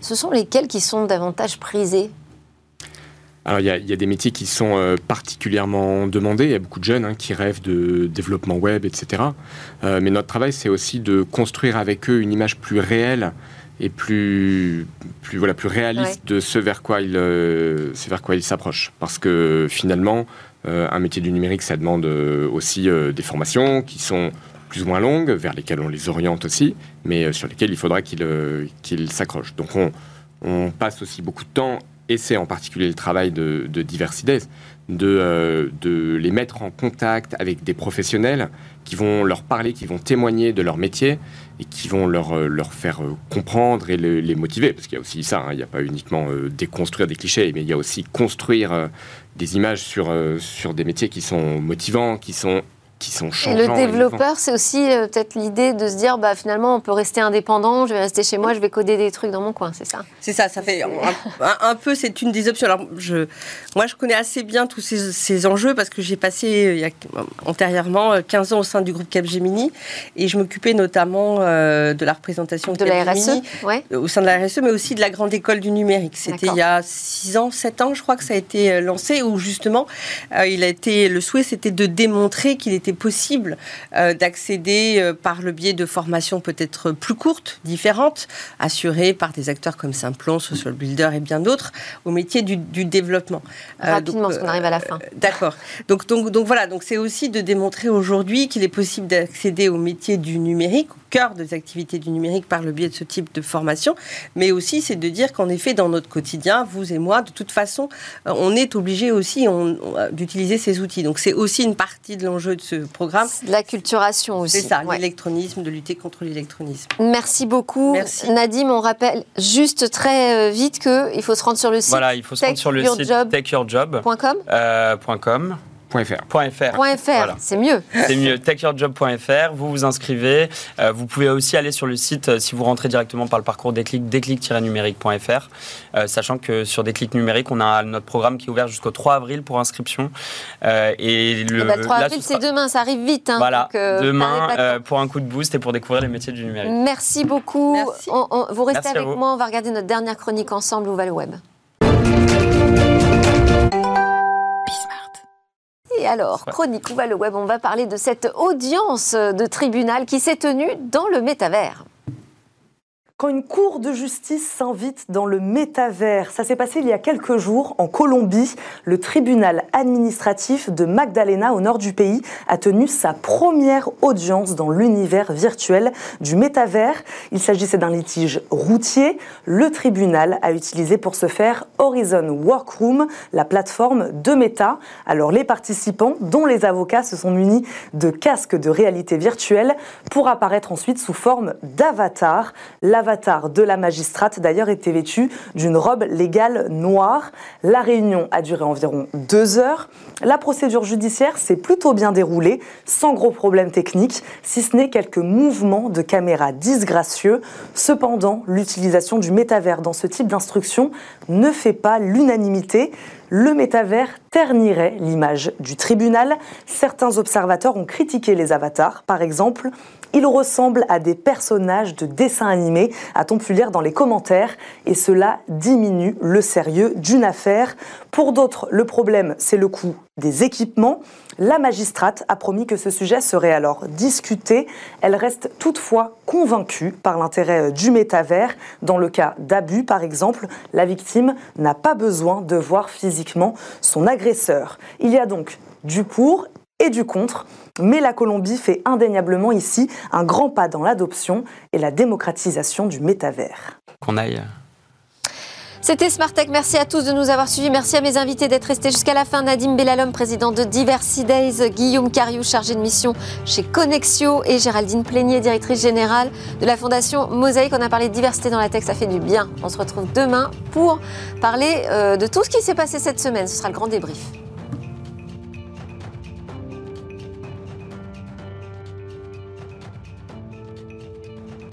ce sont lesquels qui sont davantage prisés? Alors, il y, a des métiers qui sont euh, particulièrement demandés. Il y a beaucoup de jeunes hein, qui rêvent de développement web, etc. Euh, mais notre travail, c'est aussi de construire avec eux une image plus réelle et plus, plus, voilà, plus réaliste de ce vers quoi ils euh, il s'approchent. Parce que finalement, un métier du numérique, ça demande aussi des formations qui sont plus ou moins longues, vers lesquelles on les oriente aussi, mais euh, sur lesquelles il faudra qu'ils euh, s'accrochent. Donc on, passe aussi beaucoup de temps, et c'est en particulier le travail de, de Diversides, de, euh, de, les mettre en contact avec des professionnels qui vont leur parler, qui vont témoigner de leur métier et qui vont leur, leur faire comprendre et les, motiver. Parce qu'il y a aussi ça, hein. il n'y a pas uniquement déconstruire des clichés, mais il y a aussi construire des images sur, sur des métiers qui sont motivants, qui sont qui sont le développeur, c'est aussi euh, peut-être l'idée de se dire, bah, finalement, on peut rester indépendant, je vais rester chez moi, je vais coder des trucs dans mon coin, c'est ça? C'est ça, ça fait un, peu, c'est une des options. Alors, je, moi, je connais assez bien tous ces, enjeux parce que j'ai passé euh, il y a, antérieurement 15 euh, ans au sein du groupe Capgemini et je m'occupais notamment de la représentation de, la RSE, au sein de la RSE, mais aussi de la grande école du numérique. C'était il y a 6 ans, 7 ans, je crois que ça a été lancé, où justement, il a été, le souhait, c'était de démontrer qu'il était possible d'accéder par le biais de formations peut-être plus courtes, différentes, assurées par des acteurs comme Simplon, Social Builder et bien d'autres, au métier du, développement. Rapidement, parce qu'on arrive à la fin. D'accord. Donc, donc, donc voilà, donc c'est aussi de démontrer aujourd'hui qu'il est possible d'accéder au métier du numérique, cœur des activités du numérique par le biais de ce type de formation, mais aussi c'est de dire qu'en effet, dans notre quotidien, vous et moi, de toute façon, euh, on est obligé aussi d'utiliser ces outils. Donc c'est aussi une partie de l'enjeu de ce programme. L'acculturation aussi. C'est ça, l'électronisme, de lutter contre l'électronisme. Merci beaucoup. Merci. Nadim, on rappelle juste très euh, vite qu'il faut se rendre sur le site. Voilà, il faut se rendre sur le site techyourjob.com. Euh, .fr. C'est mieux. C'est mieux. Techyourjob.fr. Vous vous inscrivez. Euh, vous pouvez aussi aller sur le site euh, si vous rentrez directement par le parcours Déclic, déclic-numérique.fr. Euh, sachant que sur Déclic numérique, on a notre programme qui est ouvert jusqu'au 3 avril pour inscription. et le, 3 eh ben, avril, c'est demain. Ça arrive vite. Hein, voilà. demain, pour un coup de boost et pour découvrir les métiers du numérique. Merci beaucoup. vous restez avec moi. On va regarder notre dernière chronique ensemble au Val Web? Et alors, chronique, où va le web On va parler de cette audience de tribunal qui s'est tenue dans le métavers quand une cour de justice s'invite dans le métavers. Ça s'est passé il y a quelques jours en Colombie. Le tribunal administratif de Magdalena, au nord du pays, a tenu sa première audience dans l'univers virtuel du métavers. Il s'agissait d'un litige routier. Le tribunal a utilisé pour ce faire Horizon Workroom, la plateforme de Meta. Alors les participants, dont les avocats, se sont munis de casques de réalité virtuelle pour apparaître ensuite sous forme d'avatar de la magistrate d'ailleurs était vêtu d'une robe légale noire. La réunion a duré environ deux heures. La procédure judiciaire s'est plutôt bien déroulée, sans gros problèmes techniques, si ce n'est quelques mouvements de caméra disgracieux. Cependant, l'utilisation du métavers dans ce type d'instruction ne fait pas l'unanimité le métavers ternirait l'image du tribunal. Certains observateurs ont critiqué les avatars. Par exemple, ils ressemblent à des personnages de dessins animés, a-t-on pu lire dans les commentaires, et cela diminue le sérieux d'une affaire. Pour d'autres, le problème, c'est le coût des équipements. La magistrate a promis que ce sujet serait alors discuté. Elle reste toutefois convaincue par l'intérêt du métavers. Dans le cas d'abus, par exemple, la victime n'a pas besoin de voir physiquement son agresseur. Il y a donc du pour et du contre, mais la Colombie fait indéniablement ici un grand pas dans l'adoption et la démocratisation du métavers. Qu'on aille c'était Smart Tech. Merci à tous de nous avoir suivis. Merci à mes invités d'être restés jusqu'à la fin. Nadim Bellalom, président de Diversity Days, Guillaume Cariou, chargé de mission chez Connexio et Géraldine Plénier, directrice générale de la Fondation Mosaïque. On a parlé de diversité dans la tech, ça fait du bien. On se retrouve demain pour parler euh, de tout ce qui s'est passé cette semaine. Ce sera le grand débrief.